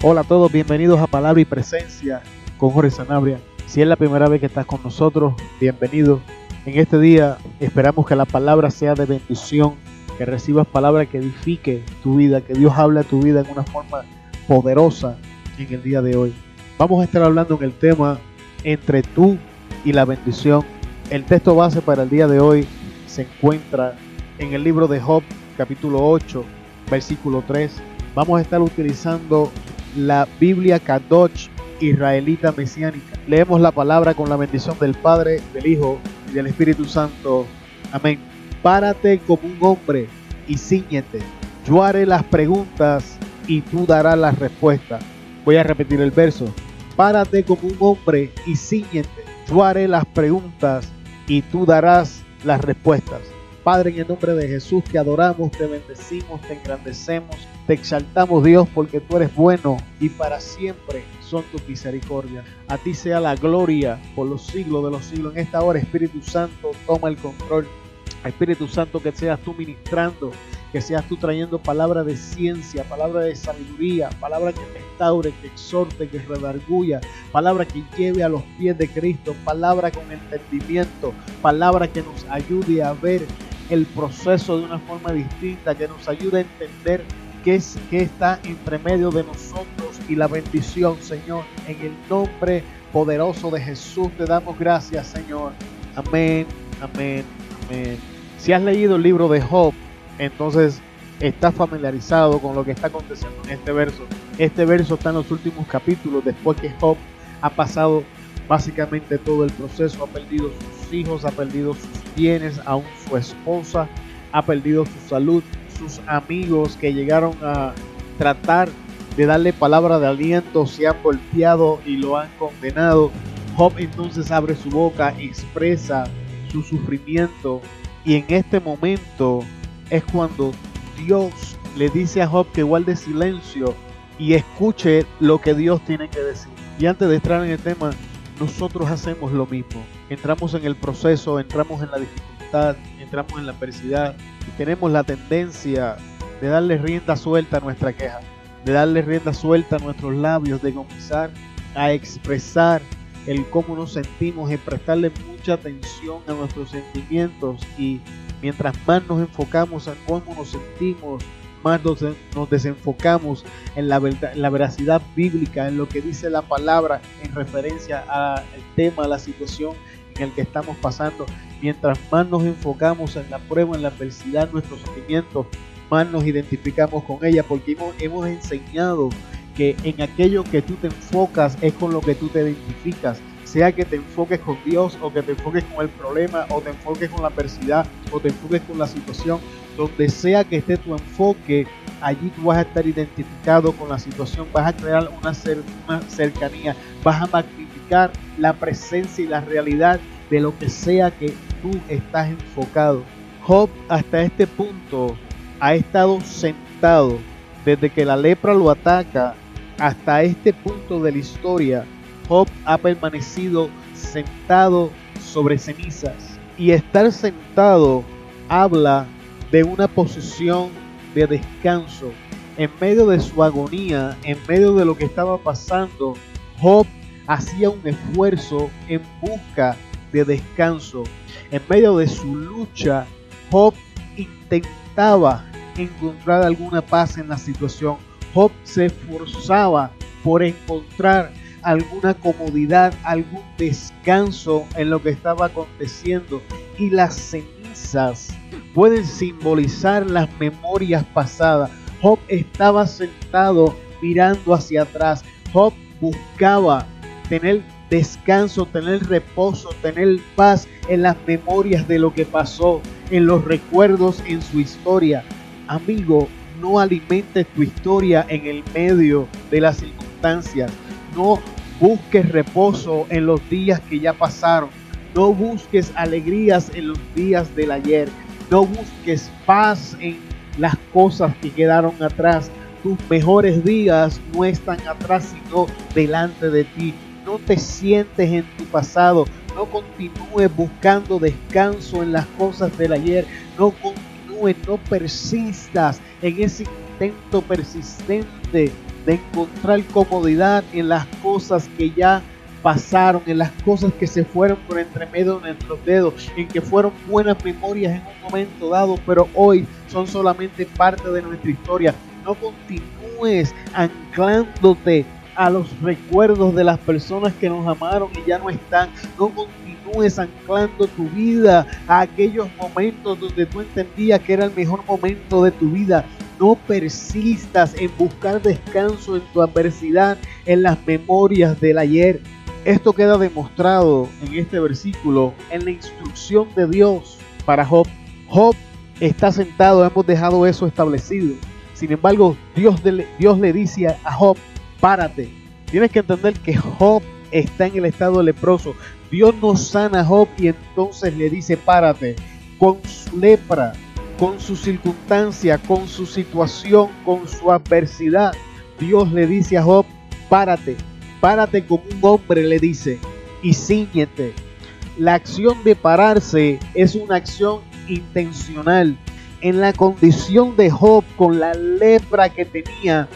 Hola a todos, bienvenidos a Palabra y Presencia con Jorge Sanabria. Si es la primera vez que estás con nosotros, bienvenido. En este día esperamos que la palabra sea de bendición, que recibas palabra que edifique tu vida, que Dios hable a tu vida en una forma poderosa en el día de hoy. Vamos a estar hablando en el tema entre tú y la bendición. El texto base para el día de hoy se encuentra en el libro de Job, capítulo 8, versículo 3. Vamos a estar utilizando la Biblia Kadosh israelita mesiánica. Leemos la palabra con la bendición del Padre, del Hijo y del Espíritu Santo. Amén. Párate como un hombre y ciñete. Yo haré las preguntas y tú darás las respuestas. Voy a repetir el verso. Párate como un hombre y ciñete. Yo haré las preguntas y tú darás las respuestas. Padre, en el nombre de Jesús te adoramos, te bendecimos, te engrandecemos, te exaltamos Dios porque tú eres bueno y para siempre son tus misericordias. A ti sea la gloria por los siglos de los siglos. En esta hora, Espíritu Santo, toma el control. Espíritu Santo, que seas tú ministrando, que seas tú trayendo palabra de ciencia, palabra de sabiduría, palabra que restaure, que exhorte, que redarguya, palabra que lleve a los pies de Cristo, palabra con entendimiento, palabra que nos ayude a ver el proceso de una forma distinta, que nos ayude a entender qué, es, qué está entre medio de nosotros y la bendición, Señor. En el nombre poderoso de Jesús te damos gracias, Señor. Amén, amén, amén. Si has leído el libro de Job, entonces estás familiarizado con lo que está aconteciendo en este verso. Este verso está en los últimos capítulos, después que Job ha pasado básicamente todo el proceso, ha perdido sus hijos, ha perdido sus bienes, aún su esposa, ha perdido su salud, sus amigos que llegaron a tratar de darle palabra de aliento se han volteado y lo han condenado. Job entonces abre su boca, expresa su sufrimiento y en este momento es cuando Dios le dice a Job que guarde silencio y escuche lo que Dios tiene que decir. Y antes de entrar en el tema, nosotros hacemos lo mismo. Entramos en el proceso, entramos en la dificultad, entramos en la adversidad y tenemos la tendencia de darle rienda suelta a nuestra queja, de darle rienda suelta a nuestros labios, de comenzar a expresar el cómo nos sentimos, y prestarle mucha atención a nuestros sentimientos y mientras más nos enfocamos en cómo nos sentimos, más nos, desenfocamos en la, la veracidad bíblica, en lo que dice la palabra en referencia al tema, a la situación en el que estamos pasando. Mientras más nos enfocamos en la prueba, en la adversidad, nuestros sentimientos, más nos identificamos con ella, porque hemos, hemos enseñado que en aquello que tú te enfocas es con lo que tú te identificas sea que te enfoques con Dios o que te enfoques con el problema o te enfoques con la adversidad o te enfoques con la situación, donde sea que esté tu enfoque, allí tú vas a estar identificado con la situación, vas a crear una, cercanía, vas a magnificar la presencia y la realidad de lo que sea que tú estás enfocado. Job hasta este punto ha estado sentado desde que la lepra lo ataca hasta este punto de la historia Job ha permanecido sentado sobre cenizas. Y estar sentado habla de una posición de descanso. En medio de su agonía, en medio de lo que estaba pasando, Job hacía un esfuerzo en busca de descanso. En medio de su lucha, Job intentaba encontrar alguna paz en la situación. Job se esforzaba por encontrar alguna comodidad, algún descanso en lo que estaba aconteciendo. Y las cenizas pueden simbolizar las memorias pasadas. Job estaba sentado mirando hacia atrás. Job buscaba tener descanso, tener reposo, tener paz en las memorias de lo que pasó, en los recuerdos, en su historia. Amigo, no alimentes tu historia en el medio de las circunstancias. No busques reposo en los días que ya pasaron. No busques alegrías en los días del ayer. No busques paz en las cosas que quedaron atrás. Tus mejores días no están atrás, sino delante de ti. No te sientes en tu pasado. No continúes buscando descanso en las cosas del ayer. No continúes, no persistas en ese intento persistente de encontrar comodidad en las cosas que ya pasaron, en las cosas que se fueron por entre medio de nuestros dedos, en que fueron buenas memorias en un momento dado, pero hoy son solamente parte de nuestra historia. No continúes anclándote a los recuerdos de las personas que nos amaron y ya no están. No continúes anclando tu vida a aquellos momentos donde tú entendías que era el mejor momento de tu vida. No persistas en buscar descanso en tu adversidad, en las memorias del ayer. Esto queda demostrado en este versículo, en la instrucción de Dios para Job. Job está sentado, hemos dejado eso establecido. Sin embargo, Dios, le dice a Job, párate. Tienes que entender que Job está en el estado leproso. Dios no sana a Job y entonces le dice, párate. Con su lepra, con su circunstancia, con su situación, con su adversidad, Dios le dice a Job, párate, párate como un hombre, le dice, y ciñete. La acción de pararse es una acción intencional. En la condición de Job, con la lepra que tenía,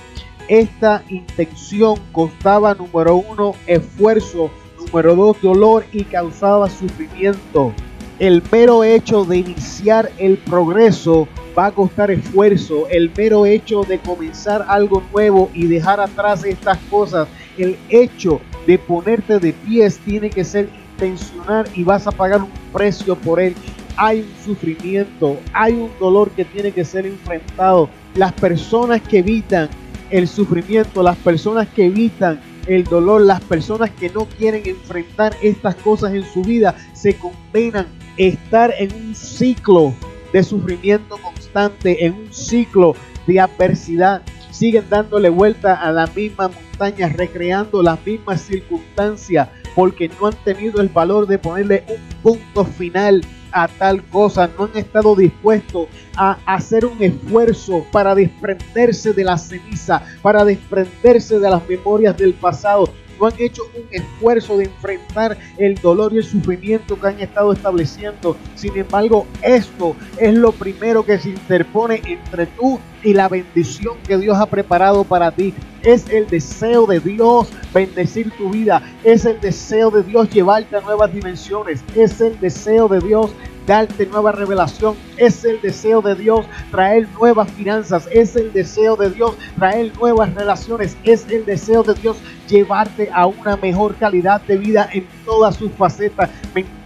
esta intención costaba, número uno, esfuerzo, número dos, dolor y causaba sufrimiento. El mero hecho de iniciar el progreso va a costar esfuerzo. El mero hecho de comenzar algo nuevo y dejar atrás estas cosas, el hecho de ponerte de pies tiene que ser intencional y vas a pagar un precio por él. Hay un sufrimiento, hay un dolor que tiene que ser enfrentado. Las personas que evitan el sufrimiento, las personas que evitan el dolor, las personas que no quieren enfrentar estas cosas en su vida, se condenan estar en un ciclo de sufrimiento constante, en un ciclo de adversidad. Siguen dándole vuelta a la misma montaña, recreando las mismas circunstancias, porque no han tenido el valor de ponerle un punto final a tal cosa, no han estado dispuestos a hacer un esfuerzo para desprenderse de la ceniza, para desprenderse de las memorias del pasado, han hecho un esfuerzo de enfrentar el dolor y el sufrimiento que han estado estableciendo. Sin embargo, esto es lo primero que se interpone entre tú y la bendición que Dios ha preparado para ti. Es el deseo de Dios bendecir tu vida. Es el deseo de Dios llevarte a nuevas dimensiones. Es el deseo de Dios darte nueva revelación. Es el deseo de Dios traer nuevas finanzas. Es el deseo de Dios traer nuevas relaciones. Es el deseo de Dios llevarte a una mejor calidad de vida en todas sus facetas,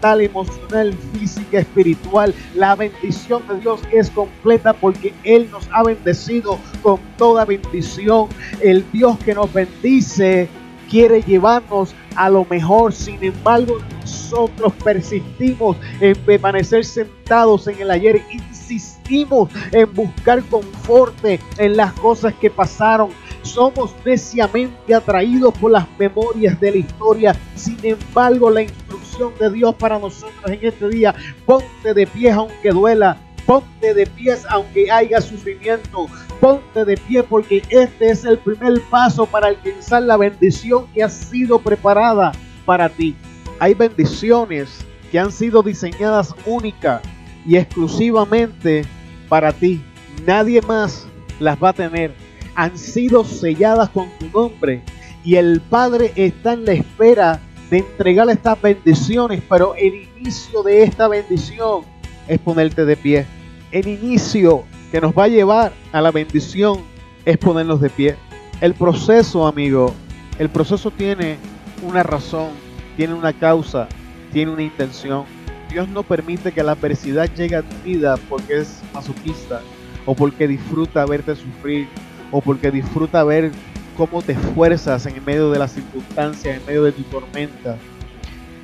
emocional, física, espiritual. La bendición de Dios es completa porque Él nos ha bendecido con toda bendición. El Dios que nos bendice quiere llevarnos a lo mejor. Sin embargo, nosotros persistimos en permanecer sentados en el ayer. Insistimos en buscar conforte en las cosas que pasaron. Somos neciamente atraídos por las memorias de la historia. Sin embargo, la instrucción de Dios para nosotros en este día, ponte de pie aunque duela. Ponte de pies aunque haya sufrimiento. Ponte de pie porque este es el primer paso para alcanzar la bendición que ha sido preparada para ti. Hay bendiciones que han sido diseñadas única y exclusivamente para ti. Nadie más las va a tener. Han sido selladas con tu nombre y el Padre está en la espera de entregar estas bendiciones, pero el inicio de esta bendición es ponerte de pie el inicio que nos va a llevar a la bendición es ponernos de pie. El proceso, amigo, el proceso tiene una razón, tiene una causa, tiene una intención. Dios no permite que la adversidad llegue a tu vida porque es masoquista o porque disfruta verte sufrir o porque disfruta ver cómo te esfuerzas en medio de las circunstancias, en medio de tu tormenta.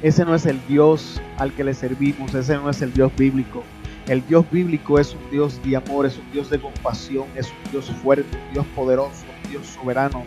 Ese no es el Dios al que le servimos, ese no es el Dios bíblico. El Dios bíblico es un Dios de amor, es un Dios de compasión, es un Dios fuerte, un Dios poderoso, un Dios soberano,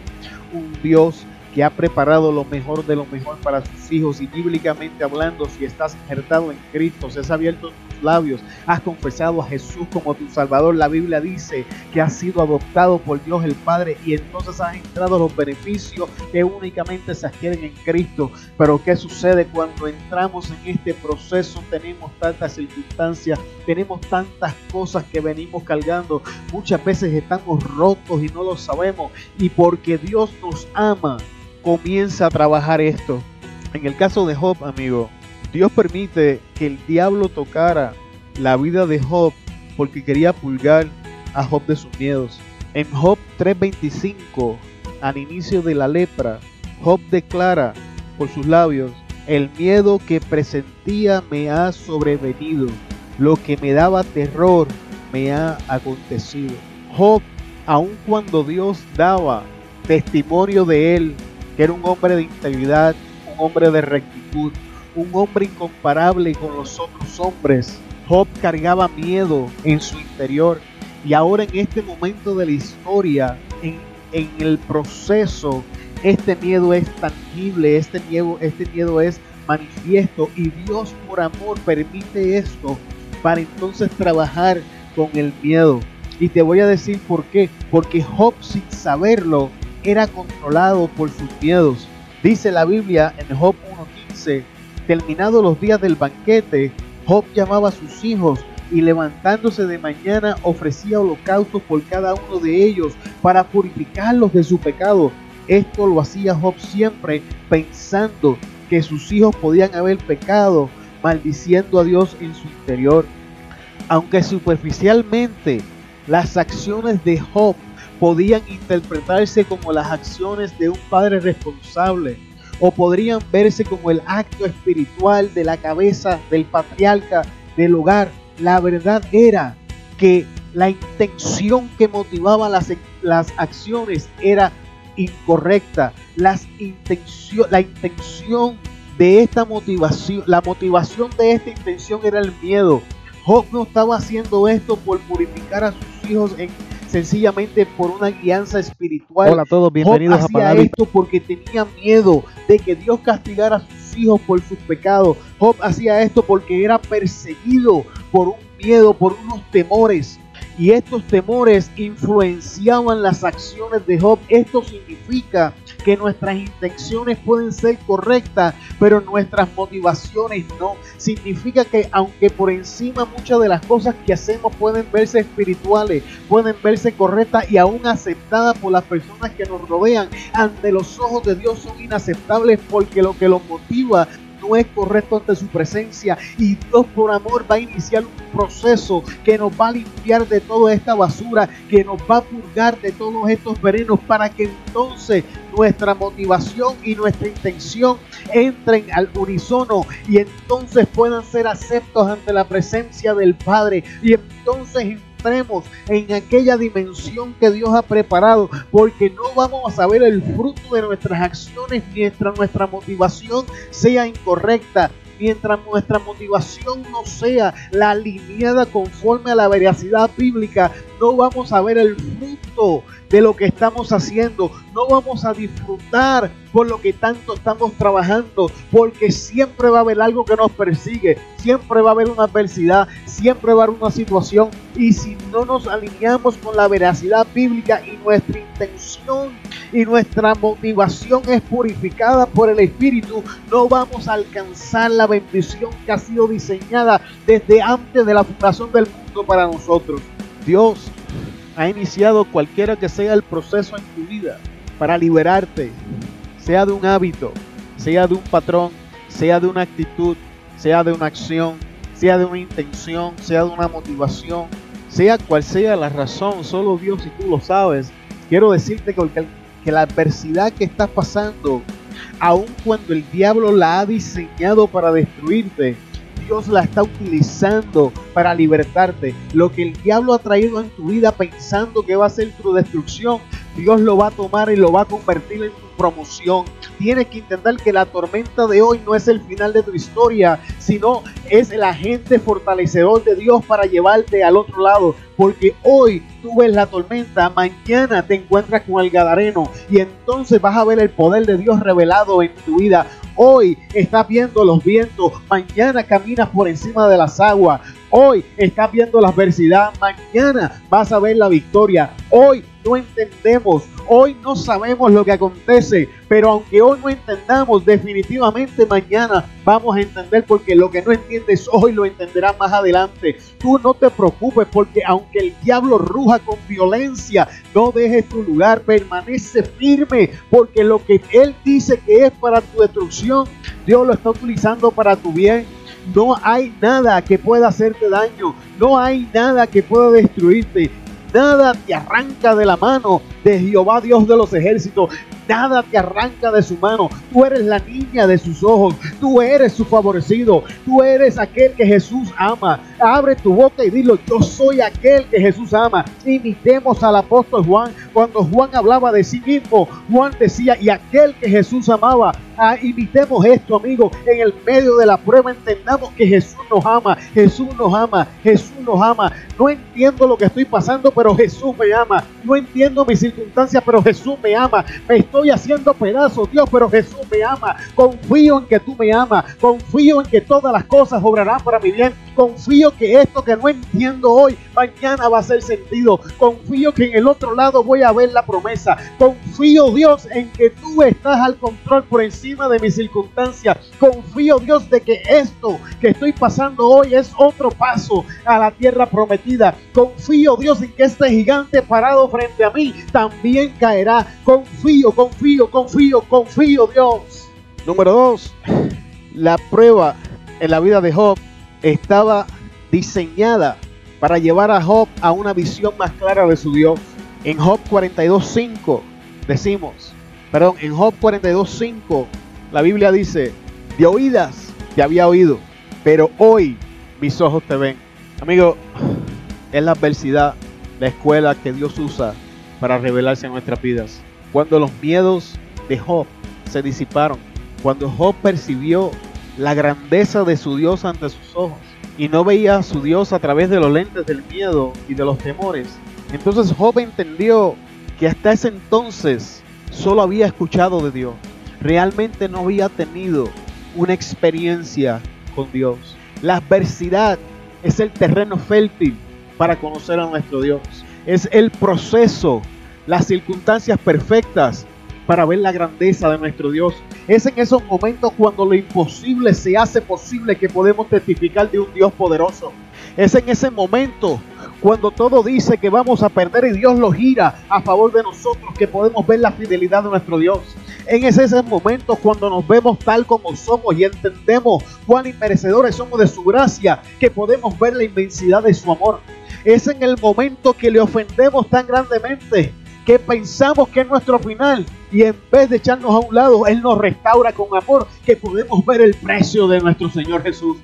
un Dios que ha preparado lo mejor de lo mejor para sus hijos y bíblicamente hablando, si estás injertado en Cristo, si has abierto labios, has confesado a Jesús como tu Salvador, la Biblia dice que has sido adoptado por Dios el Padre y entonces has entrado a los beneficios que únicamente se adquieren en Cristo. Pero ¿qué sucede cuando entramos en este proceso? Tenemos tantas circunstancias, tenemos tantas cosas que venimos cargando. Muchas veces estamos rotos y no lo sabemos. Y porque Dios nos ama, comienza a trabajar esto. En el caso de Job, amigo, Dios permite que el diablo tocara la vida de Job porque quería pulgar a Job de sus miedos. En Job 3:25, al inicio de la lepra, Job declara por sus labios, el miedo que presentía me ha sobrevenido, lo que me daba terror me ha acontecido. Job, aun cuando Dios daba testimonio de él, que era un hombre de integridad, un hombre de rectitud, un hombre incomparable con los otros hombres. Job cargaba miedo en su interior y ahora en este momento de la historia, en, en el proceso, este miedo es tangible, este miedo, este miedo es manifiesto y Dios por amor permite esto para entonces trabajar con el miedo. Y te voy a decir por qué. Porque Job sin saberlo era controlado por sus miedos. Dice la Biblia en Job 1.15, terminados los días del banquete, Job llamaba a sus hijos y levantándose de mañana ofrecía holocaustos por cada uno de ellos para purificarlos de su pecado. Esto lo hacía Job siempre pensando que sus hijos podían haber pecado, maldiciendo a Dios en su interior. Aunque superficialmente las acciones de Job podían interpretarse como las acciones de un padre responsable o podrían verse como el acto espiritual de la cabeza del patriarca del hogar. La verdad era que la intención que motivaba las, las acciones era incorrecta. Las la intención de esta motivación, la motivación de esta intención era el miedo. Job no estaba haciendo esto por purificar a sus hijos en sencillamente por una guianza espiritual. Hola a todos, bienvenidos Job hacía esto porque tenía miedo de que Dios castigara a sus hijos por sus pecados. Job hacía esto porque era perseguido por un miedo, por unos temores. Y estos temores influenciaban las acciones de Job. Esto significa que nuestras intenciones pueden ser correctas, pero nuestras motivaciones no. Significa que aunque por encima muchas de las cosas que hacemos pueden verse espirituales, pueden verse correctas y aún aceptadas por las personas que nos rodean, ante los ojos de Dios son inaceptables porque lo que los motiva no es correcto ante su presencia. Y Dios por amor va a iniciar un proceso que nos va a limpiar de toda esta basura, que nos va a purgar de todos estos venenos para que entonces nuestra motivación y nuestra intención entren al unisono y entonces puedan ser aceptos ante la presencia del Padre. Y entonces en aquella dimensión que Dios ha preparado, porque no vamos a ver el fruto de nuestras acciones mientras nuestra motivación sea incorrecta, mientras nuestra motivación no sea la alineada conforme a la veracidad bíblica, no vamos a ver el fruto de lo que estamos haciendo, no vamos a disfrutar por lo que tanto estamos trabajando, porque siempre va a haber algo que nos persigue, siempre va a haber una adversidad, siempre va a haber una situación, y si no nos alineamos con la veracidad bíblica y nuestra intención y nuestra motivación es purificada por el Espíritu, no vamos a alcanzar la bendición que ha sido diseñada desde antes de la fundación del mundo para nosotros. Dios ha iniciado cualquiera que sea el proceso en tu vida para liberarte, sea de un hábito, sea de un patrón, sea de una actitud, sea de una acción, sea de una intención, sea de una motivación, sea cual sea la razón, solo Dios y tú lo sabes. Quiero decirte que, que la adversidad que estás pasando, aun cuando el diablo la ha diseñado para destruirte, Dios la está utilizando para libertarte. Lo que el diablo ha traído en tu vida pensando que va a ser tu destrucción, Dios lo va a tomar y lo va a convertir en tu promoción. Tienes que entender que la tormenta de hoy no es el final de tu historia, sino es el agente fortalecedor de Dios para llevarte al otro lado. Porque hoy tú ves la tormenta, mañana te encuentras con el Gadareno y entonces vas a ver el poder de Dios revelado en tu vida. Hoy estás viendo los vientos, mañana caminas por encima de las aguas. Hoy estás viendo la adversidad, mañana vas a ver la victoria. Hoy no entendemos, hoy no sabemos lo que acontece, pero aunque hoy no entendamos, definitivamente mañana vamos a entender porque lo que no entiendes hoy lo entenderás más adelante. Tú no te preocupes porque aunque el diablo ruja con violencia, no dejes tu lugar, permanece firme porque lo que él dice que es para tu destrucción, Dios lo está utilizando para tu bien. No hay nada que pueda hacerte daño. No hay nada que pueda destruirte. Nada te arranca de la mano de Jehová Dios de los ejércitos. Nada te arranca de su mano. Tú eres la niña de sus ojos. Tú eres su favorecido. Tú eres aquel que Jesús ama. Abre tu boca y dilo, yo soy aquel que Jesús ama. Imitemos al apóstol Juan. Cuando Juan hablaba de sí mismo, Juan decía, y aquel que Jesús amaba. Ah, imitemos esto, amigo. En el medio de la prueba entendamos que Jesús nos ama. Jesús nos ama. Jesús nos ama. No entiendo lo que estoy pasando, pero Jesús me ama. No entiendo mis circunstancias, pero Jesús me ama. Me estoy haciendo pedazos, Dios, pero Jesús me ama. Confío en que tú me amas. Confío en que todas las cosas obrarán para mi bien. Confío que esto que no entiendo hoy, mañana va a ser sentido. Confío que en el otro lado voy a ver la promesa. Confío, Dios, en que tú estás al control por encima de mis circunstancias. Confío, Dios, de que esto que estoy pasando hoy es otro paso a la tierra prometida. Confío, Dios, en que este gigante parado frente a mí también caerá. Confío, confío, confío, confío, Dios. Número dos, la prueba en la vida de Job estaba diseñada para llevar a Job a una visión más clara de su Dios. En Job 42.5 decimos, perdón, en Job 42.5 la Biblia dice, de oídas te había oído, pero hoy mis ojos te ven. Amigo, es la adversidad, la escuela que Dios usa para revelarse en nuestras vidas. Cuando los miedos de Job se disiparon, cuando Job percibió la grandeza de su Dios ante sus ojos y no veía a su Dios a través de los lentes del miedo y de los temores. Entonces Job entendió que hasta ese entonces solo había escuchado de Dios. Realmente no había tenido una experiencia con Dios. La adversidad es el terreno fértil para conocer a nuestro Dios. Es el proceso, las circunstancias perfectas para ver la grandeza de nuestro Dios. Es en esos momentos cuando lo imposible se hace posible que podemos testificar de un Dios poderoso. Es en ese momento cuando todo dice que vamos a perder y Dios lo gira a favor de nosotros que podemos ver la fidelidad de nuestro Dios. En ese, momento cuando nos vemos tal como somos y entendemos cuán inmerecedores somos de su gracia que podemos ver la inmensidad de su amor. Es en el momento que le ofendemos tan grandemente que pensamos que es nuestro final y en vez de echarnos a un lado, Él nos restaura con amor, que podemos ver el precio de nuestro Señor Jesús.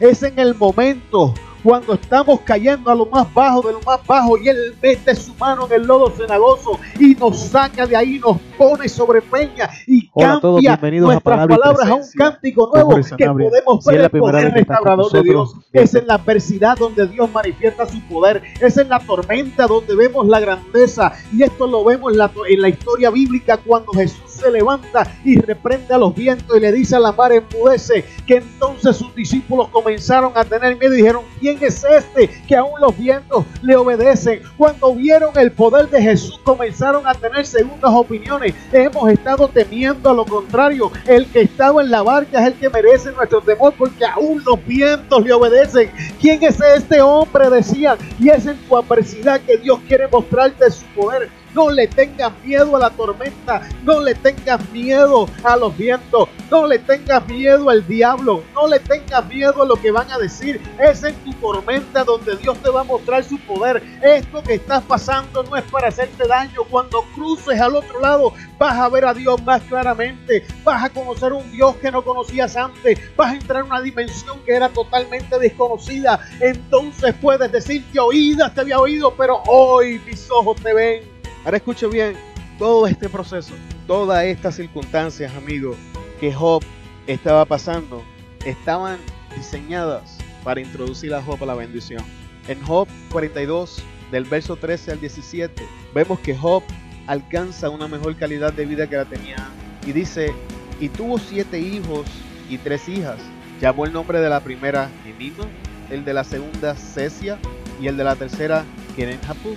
Es en el momento cuando estamos cayendo a lo más bajo de lo más bajo y Él mete su mano en el lodo cenagoso y nos saca de ahí, nos pone sobre peña y cambia nuestras palabras a un cántico nuevo que podemos ver el poder restaurador de Dios. Es en la adversidad donde Dios manifiesta su poder. Es en la tormenta donde vemos la grandeza. Y esto lo vemos en la, en la historia bíblica cuando Jesús se levanta y reprende a los vientos y le dice a la mar enmudece, que entonces sus discípulos comenzaron a tener miedo y dijeron, ¿quién es este que aún los vientos le obedecen? Cuando vieron el poder de Jesús comenzaron a tener segundas opiniones. Hemos estado temiendo a lo contrario. El que estaba en la barca es el que merece nuestro temor porque aún los vientos le obedecen. ¿Quién es este hombre? Decían. Y es en tu adversidad que Dios quiere mostrarte su poder. No le tengas miedo a la tormenta. No le tengas miedo a los vientos. No le tengas miedo al diablo. No le tengas miedo a lo que van a decir. Es en tu tormenta donde Dios te va a mostrar su poder. Esto que estás pasando no es para hacerte daño. Cuando cruces al otro lado vas a ver a Dios más claramente. Vas a conocer un Dios que no conocías antes. Vas a entrar en una dimensión que era totalmente desconocida. Entonces puedes decir que oídas te había oído, pero hoy mis ojos te ven. Ahora escuche bien, todo este proceso, todas estas circunstancias, amigos, que Job estaba pasando, estaban diseñadas para introducir a Job a la bendición. En Job 42, del verso 13 al 17, vemos que Job alcanza una mejor calidad de vida que la tenía y dice, y tuvo siete hijos y tres hijas. Llamó el nombre de la primera Emima, el de la segunda Cesia y el de la tercera Keren Hapuk.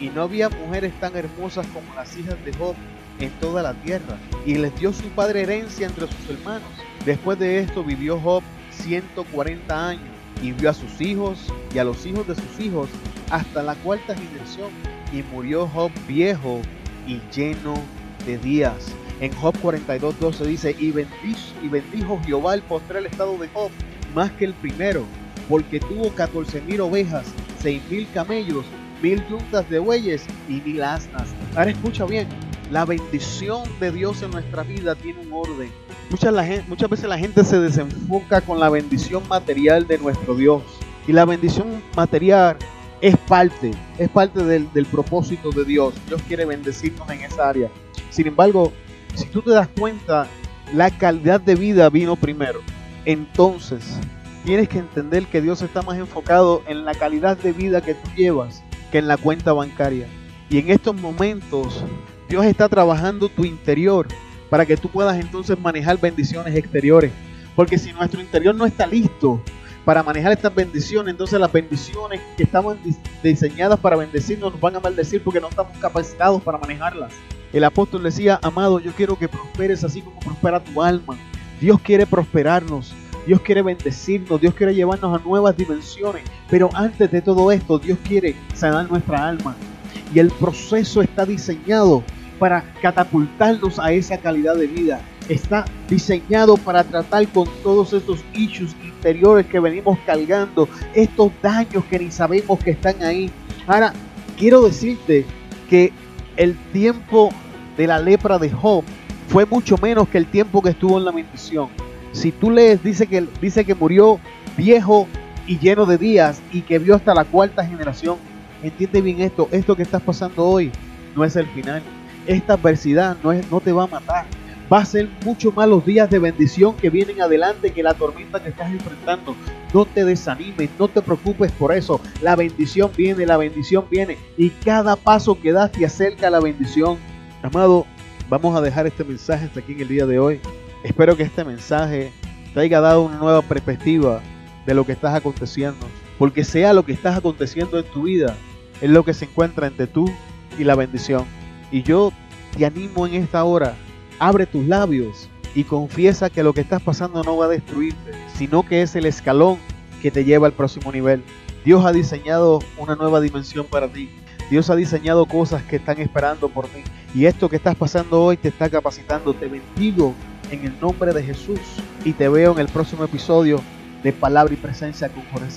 Y no había mujeres tan hermosas como las hijas de Job en toda la tierra. Y les dio su padre herencia entre sus hermanos. Después de esto vivió Job 140 años y vio a sus hijos y a los hijos de sus hijos hasta la cuarta generación. Y murió Job viejo y lleno de días. En Job 42.12 dice, y bendijo, y bendijo Jehová el postrer estado de Job más que el primero, porque tuvo 14.000 ovejas, 6.000 camellos, mil yuntas de bueyes y mil asnas. Ahora escucha bien, la bendición de Dios en nuestra vida tiene un orden. Muchas, la gente, muchas veces la gente se desenfoca con la bendición material de nuestro Dios. Y la bendición material es parte, es parte del, del propósito de Dios. Dios quiere bendecirnos en esa área. Sin embargo, si tú te das cuenta, la calidad de vida vino primero. Entonces, tienes que entender que Dios está más enfocado en la calidad de vida que tú llevas que en la cuenta bancaria. Y en estos momentos Dios está trabajando tu interior para que tú puedas entonces manejar bendiciones exteriores. Porque si nuestro interior no está listo para manejar estas bendiciones, entonces las bendiciones que estaban diseñadas para bendecirnos nos van a maldecir porque no estamos capacitados para manejarlas. El apóstol decía, amado, yo quiero que prosperes así como prospera tu alma. Dios quiere prosperarnos, Dios quiere bendecirnos, Dios quiere llevarnos a nuevas dimensiones. Pero antes de todo esto, Dios quiere sanar nuestra alma. Y el proceso está diseñado para catapultarnos a esa calidad de vida. Está diseñado para tratar con todos estos issues interiores que venimos cargando, estos daños que ni sabemos que están ahí. Ahora, quiero decirte que el tiempo de la lepra de Job fue mucho menos que el tiempo que estuvo en la bendición. Si tú lees, dice que, dice que murió viejo y lleno de días y que vio hasta la cuarta generación. Entiende bien esto, esto que estás pasando hoy no es el final esta adversidad no, es, no te va a matar. Va a ser mucho más los días de bendición que vienen adelante que la tormenta que estás enfrentando. No te desanimes, no te preocupes por eso. La bendición viene, la bendición viene. Y cada paso que das te acerca a la bendición. Amado, vamos a dejar este mensaje hasta aquí en el día de hoy. Espero que este mensaje te haya dado una nueva perspectiva de lo que estás aconteciendo. Porque sea lo que estás aconteciendo en tu vida, es lo que se encuentra entre tú y la bendición. Y yo te animo en esta hora, abre tus labios y confiesa que lo que estás pasando no va a destruirte, sino que es el escalón que te lleva al próximo nivel. Dios ha diseñado una nueva dimensión para ti. Dios ha diseñado cosas que están esperando por ti. Y esto que estás pasando hoy te está capacitando. Te bendigo en el nombre de Jesús. Y te veo en el próximo episodio de Palabra y Presencia con Jorge